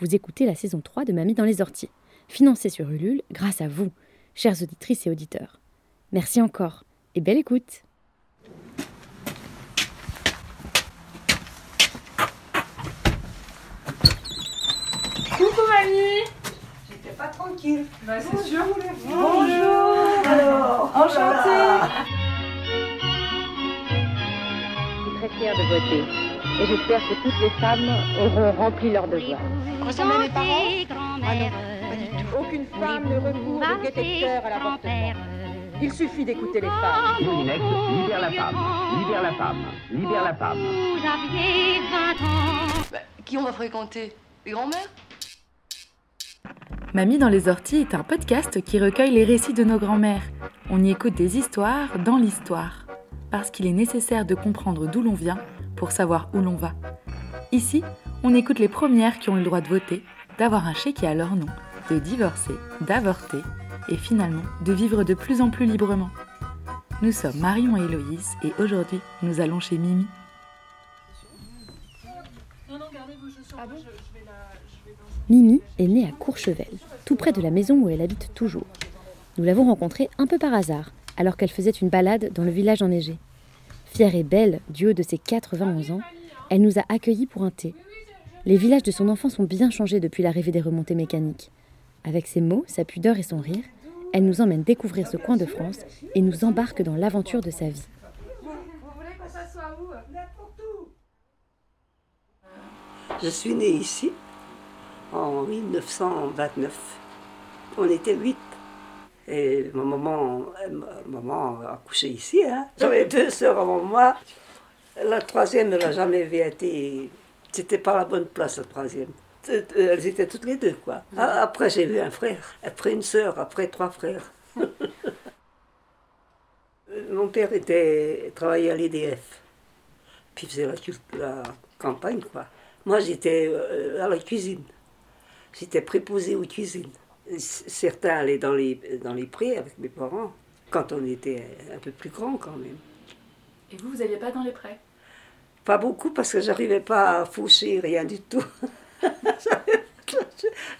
Vous écoutez la saison 3 de Mamie dans les orties, financée sur Ulule grâce à vous, chères auditrices et auditeurs. Merci encore et belle écoute. Coucou mamie J'étais pas tranquille. Bah c'est sûr. Bonjour Alors, Enchantée Je suis très fière de voter. Et j'espère que toutes les femmes auront rempli leur devoir. Ressemblez mes parents? Ah non, pas du tout. Aucune femme ne recourt de détecteur à l'avortement. Il suffit d'écouter les femmes. Moulinex, libère la femme, libère la femme, libère la femme. Bah, qui on va fréquenter? Les grands-mères Mamie dans les orties est un podcast qui recueille les récits de nos grands-mères. On y écoute des histoires dans l'histoire. Parce qu'il est nécessaire de comprendre d'où l'on vient pour savoir où l'on va. Ici, on écoute les premières qui ont eu le droit de voter, d'avoir un chéquier à leur nom, de divorcer, d'avorter et finalement de vivre de plus en plus librement. Nous sommes Marion et Héloïse et aujourd'hui nous allons chez Mimi. Mimi est née à Courchevel, tout près de la maison où elle habite toujours. Nous l'avons rencontrée un peu par hasard, alors qu'elle faisait une balade dans le village enneigé. Fière et belle du haut de ses 91 ans, elle nous a accueillis pour un thé. Les villages de son enfance ont bien changé depuis l'arrivée des remontées mécaniques. Avec ses mots, sa pudeur et son rire, elle nous emmène découvrir ce coin de France et nous embarque dans l'aventure de sa vie. Je suis née ici en 1929. On était huit. Et ma maman, ma maman a couché ici. Hein. J'avais deux sœurs avant moi. La troisième ne l'a jamais été. C'était pas la bonne place, la troisième. Elles étaient toutes les deux, quoi. Après, j'ai eu un frère, après une sœur, après trois frères. Mon père était, travaillait à l'EDF. Puis il faisait la, la campagne, quoi. Moi, j'étais euh, à la cuisine. J'étais préposée aux cuisines. Certains allaient dans les, dans les prés avec mes parents, quand on était un peu plus grand quand même. Et vous, vous n'alliez pas dans les prés? Pas beaucoup parce que j'arrivais pas à faucher, rien du tout.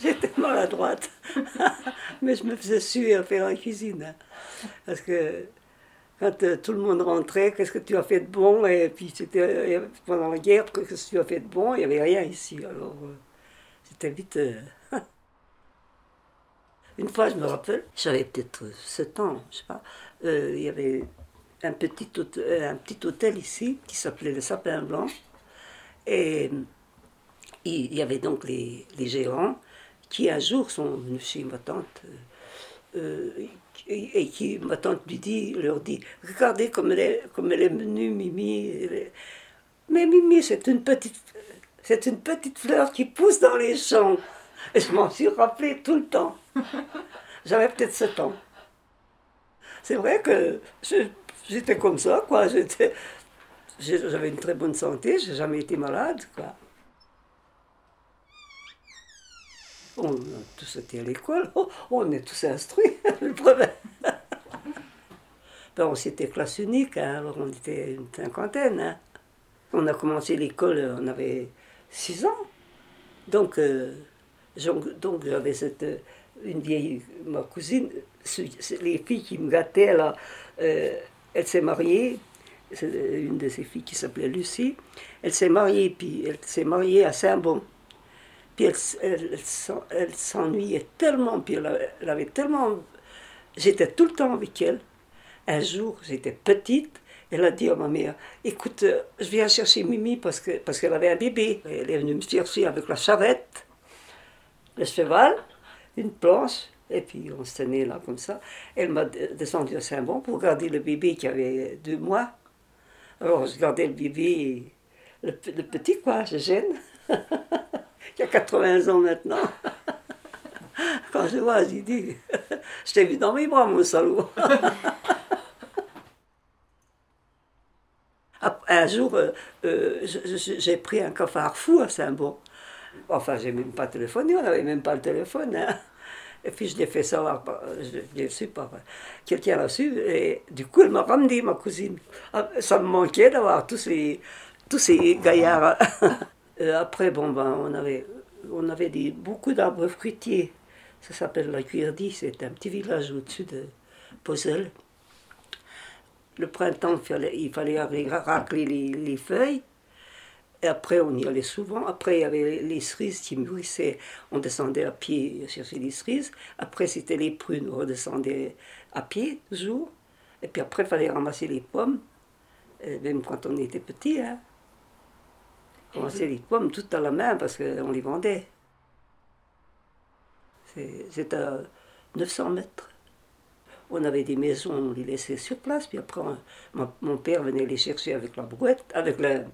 J'étais maladroite. Mais je me faisais suer à faire la cuisine. hein. Parce que quand euh, tout le monde rentrait, qu'est-ce que tu as fait de bon? Et puis c'était euh, pendant la guerre, qu'est-ce que tu as fait de bon? Il n'y avait rien ici. Alors euh, c'était vite. Une fois, je me rappelle, j'avais peut-être 7 ans, je sais pas. euh, il y avait un petit, euh, un petit hôtel ici qui s'appelait le Sapin Blanc. Et il y avait donc les, les gérants qui un jour sont venus chez ma tante euh, et, qui ma tante lui dit, leur dit regardez comme elle est, comme elle est menue Mimi. Mais Mimi c'est une c'est une petite fleur qui pousse dans les champs. Et je m'en suis rappelé tout le temps. J'avais peut-être 7 ans. C'est vrai que j'étais comme ça, quoi. J'avais une très bonne santé, j'ai jamais été malade, quoi. On a tous été à l'école, oh, on est tous instruits, le problème. Ben, on s'était classe unique, hein, alors on était une cinquantaine. hein. On a commencé l'école, on avait 6 ans. Donc, euh, donc, j'avais cette, euh, une vieille, ma cousine, les filles qui me gâtaient, là, euh, elle s'est mariée, c'est une de ses filles qui s'appelait Lucie, elle s'est mariée, puis elle s'est mariée à Saint-Bon. Puis elle, elle, elle s'en- elle s'ennuyait tellement, puis elle avait, elle tellement... J'étais tout le temps avec elle. Un jour, j'étais petite, elle a dit à ma mère, écoute, euh, je viens chercher Mimi parce que parce qu'elle avait un bébé. Elle est venue me chercher avec la charrette, le cheval, une planche, et puis on se tenait là comme ça. Elle m'a de- descendu à Saint-Bon pour garder le bébé qui avait deux mois. Alors je gardais le bébé, le, pe- le petit quoi, je gêne, qui a 80 ans maintenant. Quand je vois, j'ai dit, je t'ai vu dans mes bras, mon salaud. Un jour, euh, euh, j'ai pris un cafard fou à Saint-Bon. Enfin, j'ai même pas téléphoné, on n'avait même pas le téléphone. hein. Et puis je l'ai fait savoir, je l'ai su par quelqu'un l'a su, et du coup elle m'a ramené ma cousine. Ah, Ça me manquait d'avoir tous ces, tous ces gaillards. Euh, Après, bon, ben, on avait on avait des, beaucoup d'arbres fruitiers. Ça s'appelle la Cuirdie, c'est un petit village au-dessus de Posel. Le printemps, il fallait, il racler les feuilles. Et après, on y allait souvent. Après, il y avait les cerises qui mûrissaient. On descendait à pied chercher les cerises. Après, c'était les prunes. On redescendait à pied, toujours. Et puis après, il fallait ramasser les pommes. Même quand on était petit, hein. Ramasser les pommes toutes à la main parce qu'on les vendait. C'est à 900 mètres. On avait des maisons, on les laissait sur place. Puis après, on- mon, mon père venait les chercher avec la brouette, avec le,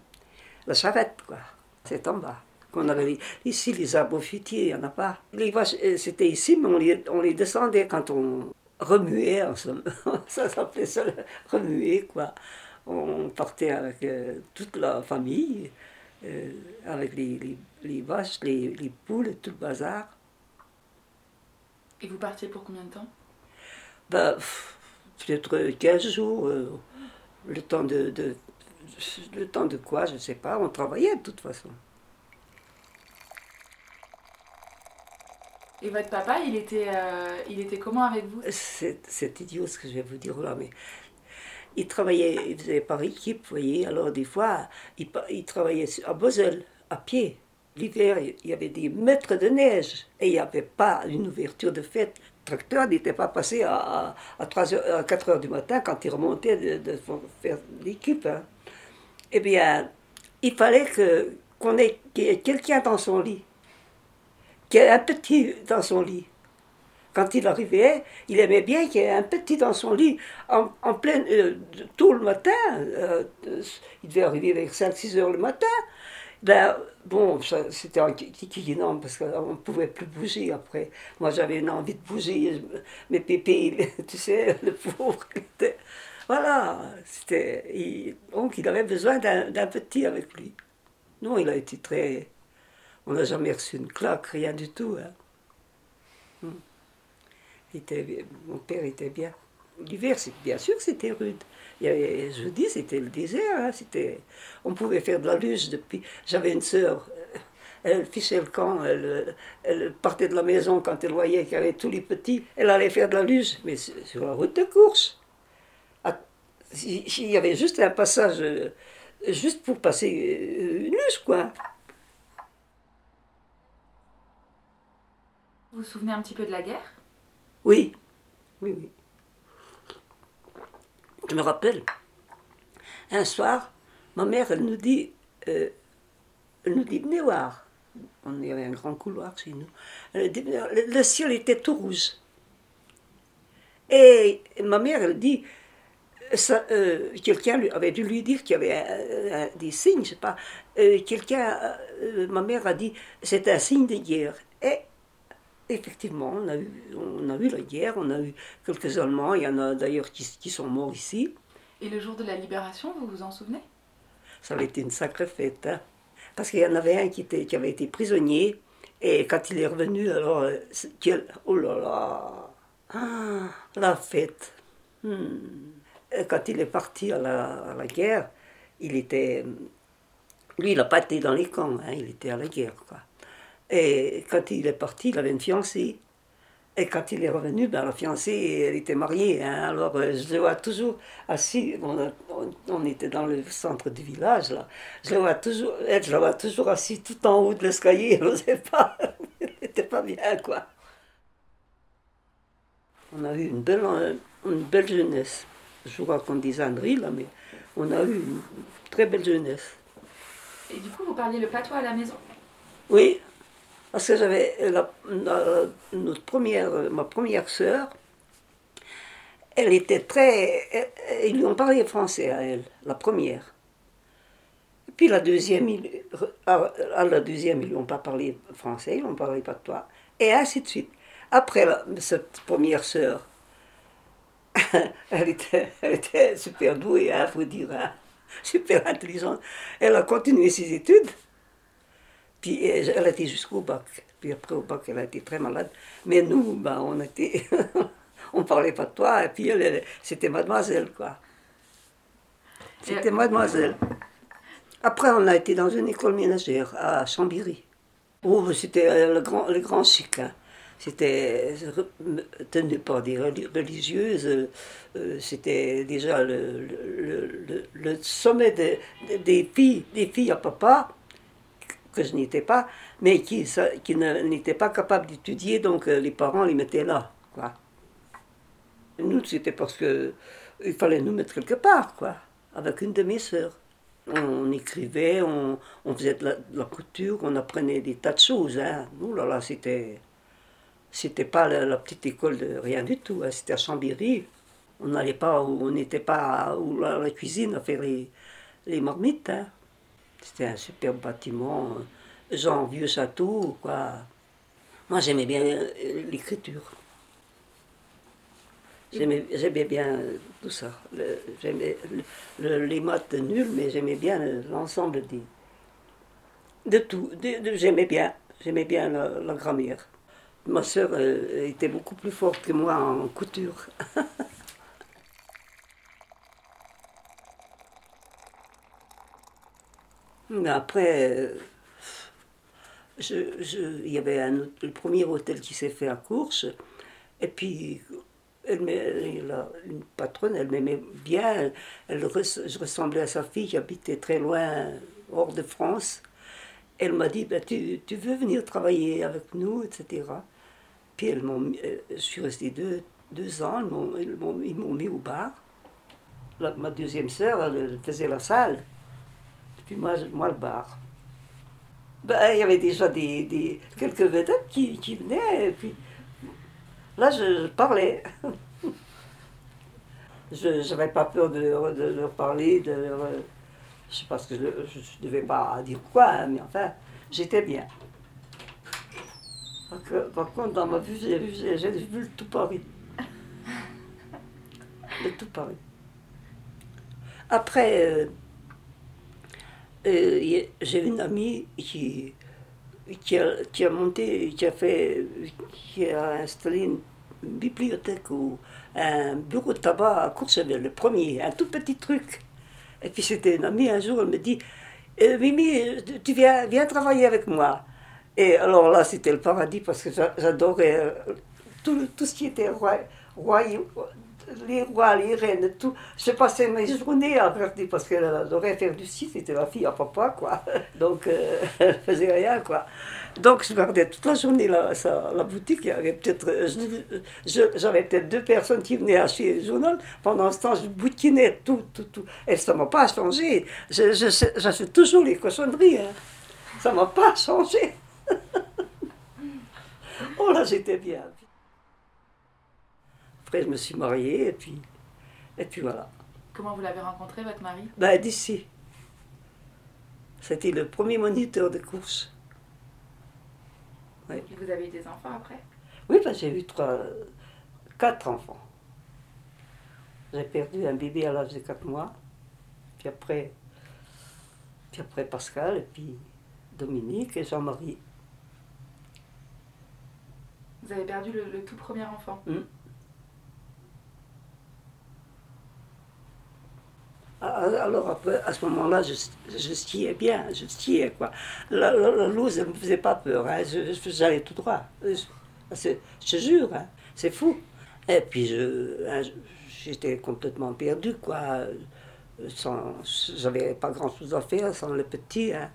la charrette, quoi. C'est en bas. Qu'on avait ici, les arbres fruitiers, il n'y en a pas. Les vaches, euh, c'était ici, mais on les, on les descendait quand on remuait, en somme. ça s'appelait ça, remuer, quoi. On partait avec euh, toute la famille, euh, avec les, les, les vaches, les, les poules, tout le bazar. Et vous partiez pour combien de temps? Ben, peut-être 15 jours, euh, le temps de, de- Le temps de quoi, je ne sais pas. On travaillait de toute façon. Et votre papa, il était, euh, il était comment avec vous? C'est idiot ce que je vais vous dire là, mais il travaillait, il faisait par équipe, vous voyez. Alors des fois, il, travaillait à Bosel, à pied. L'hiver, il y avait des mètres de neige et il n'y avait pas une ouverture de fête. Le tracteur n'était pas passé à, à, à 3 heures, à 4 heures du matin quand il remontait de, de faire l'équipe. hein. Eh bien, il fallait que, qu'on ait, qu'il y ait quelqu'un dans son lit, qu'il y ait un petit dans son lit. Quand il arrivait, il aimait bien qu'il y ait un petit dans son lit, en, en plein, euh, tôt le matin. euh, il devait arriver vers 5-6 heures le matin. Ben, bon, c'était un kiki énorme parce qu'on ne pouvait plus bouger après. Moi, j'avais une envie de bouger. Mais Pépé, tu sais, le pauvre, voilà. C'était, donc, il avait besoin d'un petit avec lui. Non, il a été très. On n'a jamais reçu une claque, rien du tout. hein. Hmm. Mon père était bien. L'hiver, bien sûr c'était rude. Je dis, c'était le désert. hein, on pouvait faire de la luge depuis. J'avais une sœur, euh, elle fichait le camp, elle, elle partait de la maison quand elle voyait qu'il y avait tous les petits. Elle allait faire de la luge, mais sur la route de course. Ah, si- Il y avait juste un passage, euh, juste pour passer euh, une luge, quoi. Vous vous souvenez un petit peu de la guerre? Oui, oui, oui. Je me rappelle, un soir, ma mère, elle nous dit, euh, elle nous dit, venez voir. On y avait un grand couloir chez nous. Elle dit, le, le ciel était tout rouge. Et ma mère, elle dit, euh, quelqu'un avait dû lui dire qu'il y avait un- un- des signes, je sais pas. Euh, quelqu'un, euh, ma mère a dit, c'est un signe de guerre. Et Effectivement, on a, eu, on a eu la guerre, on a eu quelques Allemands, il y en a d'ailleurs qui, qui sont morts ici. Et le jour de la libération, vous vous en souvenez? Ça avait été une sacrée fête. hein. Parce qu'il y en avait un qui, était, qui avait été prisonnier, et quand il est revenu, alors, euh, quel- oh là là, Ah, la fête. Hmm. Et Quand il est parti à la, guerre, il était. Lui, il n'a pas été dans les camps, hein, il était à la guerre. Et quand il est parti, il avait une fiancée. Et quand il est revenu, ben, la fiancée, elle était mariée. hein. Alors, euh, je le vois toujours assis. On- on était dans le centre du village, là. Je le vois toujours, elle, je la vois toujours assis tout en haut de l'escalier. Elle n'osait pas. Elle n'était pas bien, quoi. On a eu une belle, euh, une belle jeunesse. Je vous raconte des âneries, là, mais on a eu une très belle jeunesse. Et du coup, vous parliez le patois à la maison? Oui, parce que j'avais la- la- notre première, ma première sœur, elle était très. elle- Ils lui ont parlé français à elle, la première. Et puis la deuxième, ils- à, à la deuxième, ils lui ont pas parlé français, ils n'ont parlé pas de toi, et ainsi de suite. Après la- cette première sœur, elle était, elle était super douée, il faut dire, hein, super intelligente. Elle a continué ses études. Puis euh, elle a été jusqu'au bac. Puis après au bac, elle a été très malade. Mais nous, ben, on était. on parlait pas de toi. Et puis elle, elle- c'était mademoiselle, quoi. C'était mademoiselle. Après, on a été dans une école ménagère à Chambéry. Oh, c'était le grand, le grand chic. hein. C'était re- tenu par des reli- religieuses. euh, euh, c'était déjà le, le, le- sommet de- de- des filles, des filles à papa, que je n'étais pas, mais qui, qui n'étaient pas capables d'étudier, donc euh, les parents les mettaient là. Quoi. Nous, c'était parce que il fallait nous mettre quelque part, quoi, avec une de mes sœurs. On écrivait, on, on faisait de la, la couture, on apprenait des tas de choses. Hein. Ouh là là, c'était, c'était pas la, petite école de rien du tout. hein. C'était à Chambéry. On n'allait pas, on n'était pas où la, la cuisine à faire les, les marmites. hein. C'était un superbe bâtiment, euh, genre vieux château, quoi. Moi, j'aimais bien euh, l'écriture. J'aimais, bien euh, tout ça. J'aimais le- le- les maths nulles, mais j'aimais bien euh, l'ensemble des. De tout. J'aimais bien. J'aimais bien la grammaire. Ma sœur euh, était beaucoup plus forte que moi en couture. Mais après, euh, il y avait le premier hôtel qui s'est fait à Courche. Et puis, elle, la- une patronne, elle m'aimait bien. Elle, je ressemblais à sa fille qui habitait très loin, hors de France. Elle m'a dit, ben, tu, tu veux venir travailler avec nous, etc. Puis elles m'ont euh, je suis restée deux, deux ans, ils m'ont- ils m'ont ils m'ont mis au bar. Ma deuxième sœur, elle, faisait la salle. Puis moi, moi le bar. Ben, il y avait déjà des, des- quelques vedettes qui, qui venaient, et puis là, je, parlais. je n'avais pas peur de, leur- de leur parler, de leur, euh, je sais pas ce que je ne devais pas dire quoi, hein, mais enfin, j'étais bien. Par contre, dans ma vue, j'ai vu, le tout Paris. Le tout Paris. Après, euh, euh, j'ai une amie qui, qui a monté, qui a fait, qui a installé une bibliothèque ou un bureau de tabac à Courchevel, le premier, un tout petit truc. Et puis c'était une amie, un jour, elle me dit, Euh, Mimi, tu viens, viens travailler avec moi. Et alors là, c'était le paradis parce que j'a- j'adorais euh, tout, tout ce qui était roi, royaume, les rois, les reines, tout. Je passais mes journées à regarder parce qu'elle adorait faire du ski, c'était la fille à papa, quoi. Donc, euh, elle faisait rien, quoi. Donc, je regardais toute la journée la, ça- la boutique. Il y avait peut-être, euh, j'avais peut-être deux personnes qui venaient acheter le journal. Pendant ce temps, je bouquinais tout, tout, tout. Et ça ne m'a pas changé. Je- J'achète toujours les cochonneries. Hein. Ça ne m'a pas changé. oh là, j'étais bien. Après, je me suis mariée et puis, et puis voilà. Comment vous l'avez rencontré, votre mari? Ben, d'ici. C'était le premier moniteur de course. Et vous avez eu des enfants après? Oui, ben, j'ai eu trois, quatre enfants. J'ai perdu un bébé à l'âge de quatre mois. Puis après, puis après Pascal, et puis Dominique et Jean-Marie. Vous avez perdu le, le tout premier enfant. Ah, Alors après, à ce moment-là, je, je skiais bien, je skiais quoi. La, la, la loose, elle ne me faisait pas peur, hein. j'allais tout droit. Je, c'est- je te jure, hein. c'est fou. Et puis je, hein, j'étais complètement perdu quoi. Sans, j'avais pas grand-chose à faire sans le petit. hein.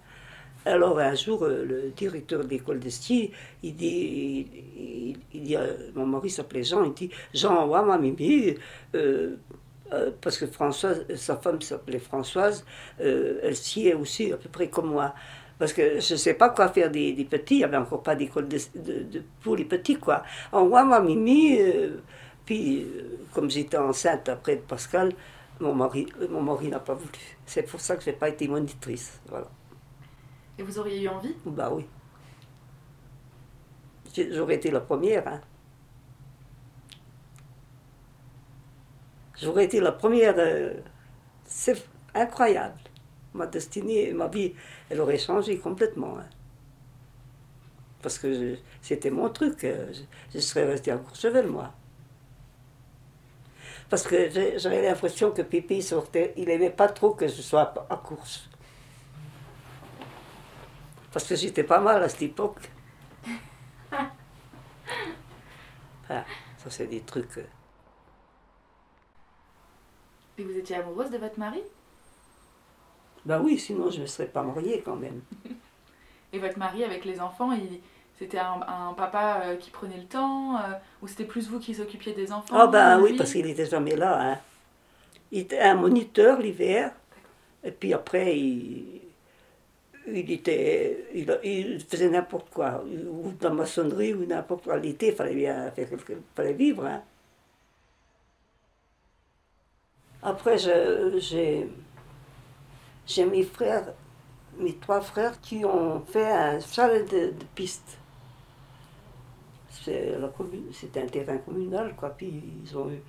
Alors un jour, euh, le directeur de l'école de ski, il dit, il, dit, mon mari s'appelait Jean, il dit, Jean, ouais, ma mimi, euh, euh, parce que Françoise, sa femme s'appelait Françoise, euh, elle skiait aussi à peu près comme moi. Parce que je ne sais pas quoi faire des, petits, il n'y avait encore pas d'école de, pour les petits, quoi. En moi, ma mimi, puis comme j'étais enceinte après Pascal, mon mari, mon mari n'a pas voulu. C'est pour ça que je n'ai pas été monitrice, voilà. Et vous auriez eu envie? Bah oui. J'aurais été la première. Hein. J'aurais été la première. euh, c'est incroyable. Ma destinée, ma vie, elle aurait changé complètement. hein. Parce que c'était mon truc. euh, Je, je serais restée à Courchevel, moi. Parce que j'avais l'impression que Pipi sortait. Il n'aimait pas trop que je sois à course. Parce que j'étais pas mal à cette époque. Ah, ça, c'est des trucs. euh, Et vous étiez amoureuse de votre mari? Ben oui, sinon je ne serais pas mariée quand même. Et votre mari avec les enfants, il... c'était un, un papa euh, qui prenait le temps euh, Ou c'était plus vous qui s'occupiez des enfants Ah ben oui, parce qu'il était jamais là. Hein. Il était un moniteur l'hiver, et puis après, il, il, était, il, il faisait n'importe quoi, ou de la maçonnerie, ou n'importe quoi. L'été, il fallait bien faire fallait vivre. Hein. Après, j'ai mes frères, mes trois frères qui ont fait un chalet de, piste. C'est C'était un terrain communal, quoi. Puis ils ont eu,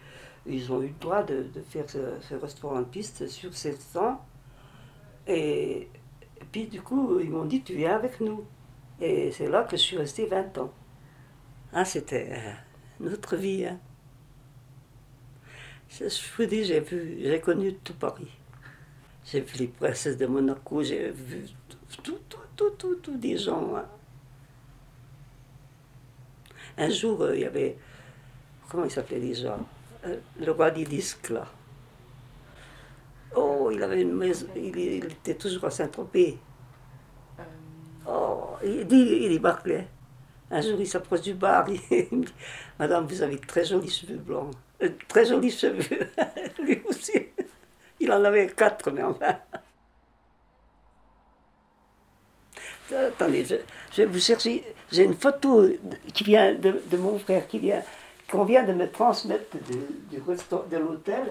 ils ont eu le droit de, de faire ce, ce restaurant de piste sur 700. Et, et puis du coup, ils m'ont dit, tu viens avec nous. Et c'est là que je suis restée 20 ans. Ah, c'était notre vie. Hein. Je, vous dis, j'ai j'ai connu tout Paris. J'ai vu les princesses de Monaco, j'ai vu tout, tout, tout, tout, tout des gens. hein. Un jour, euh, il y avait, comment il s'appelait déjà? Euh, Le roi des là. Oh, il avait une maison, il, il était toujours à Saint-Tropez. Euh, Oh, il dit, il est Barclay. Un jour, il s'approche du bar, il me dit, Madame, vous avez de très jolis cheveux blancs. Euh, très jolis cheveux. Lui aussi. Il en avait quatre, mais enfin. Attendez, je, je vais vous chercher. J'ai une photo qui vient de, de mon frère, qui vient, qu'on vient de me transmettre de, du de l'hôtel,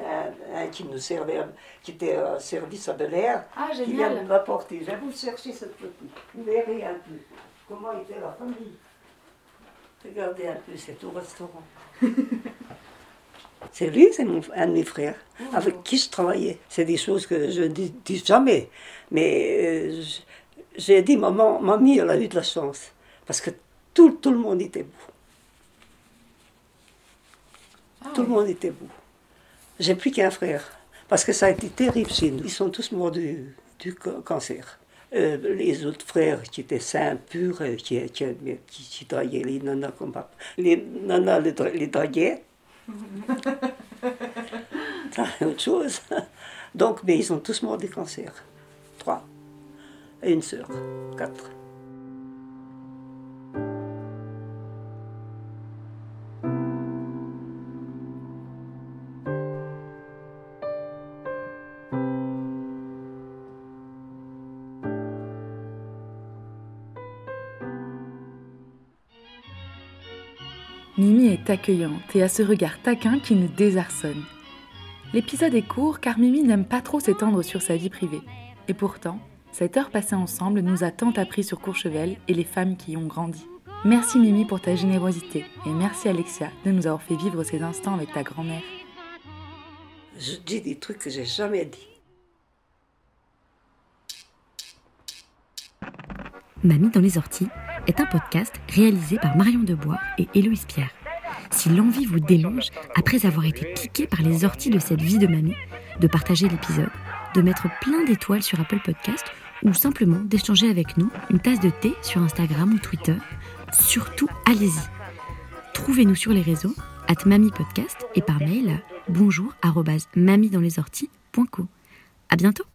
un, un qui nous servait, qui était à service à Bel Air, Ah, qui vient de m'apporter. Je vais vous chercher cette photo. Vous verrez un peu comment était la famille? Regardez un peu, c'est au restaurant. C'est lui, c'est mon- un de mes frères, avec qui je travaillais. C'est des choses que je ne dis, dis jamais. Mais euh, j'ai dit, maman, mamie, elle a eu de la chance. Parce que tout, tout le monde était beau. Ah, Tout le monde était beau. J'ai plus qu'un frère. Parce que ça a été terrible chez nous. Ils sont tous morts du, du ca- cancer. Euh, les autres frères qui étaient sains, purs, euh, qui, qui, qui, qui draguaient les nanas comme papa. Les nanas les, dra- les draguaient. C'est autre chose. Donc, mais ils sont tous morts du cancer. Trois. Et une sœur. Quatre. Mimi est accueillante et a ce regard taquin qui nous désarçonne. L'épisode est court car Mimi n'aime pas trop s'étendre sur sa vie privée. Et pourtant, cette heure passée ensemble nous a tant appris sur Courchevel et les femmes qui y ont grandi. Merci Mimi pour ta générosité et merci Alexia de nous avoir fait vivre ces instants avec ta grand-mère. Je dis des trucs que j'ai jamais dit. Mamie dans les orties est un podcast réalisé par Marion Debois et Héloïse Pierre. Si l'envie vous démange, après avoir été piqué par les orties de cette vie de mamie, de partager l'épisode, de mettre plein d'étoiles sur Apple Podcast ou simplement d'échanger avec nous une tasse de thé sur Instagram ou Twitter, surtout allez-y. Trouvez-nous sur les réseaux, at Mamie Podcast et par mail à bonjour. À bientôt!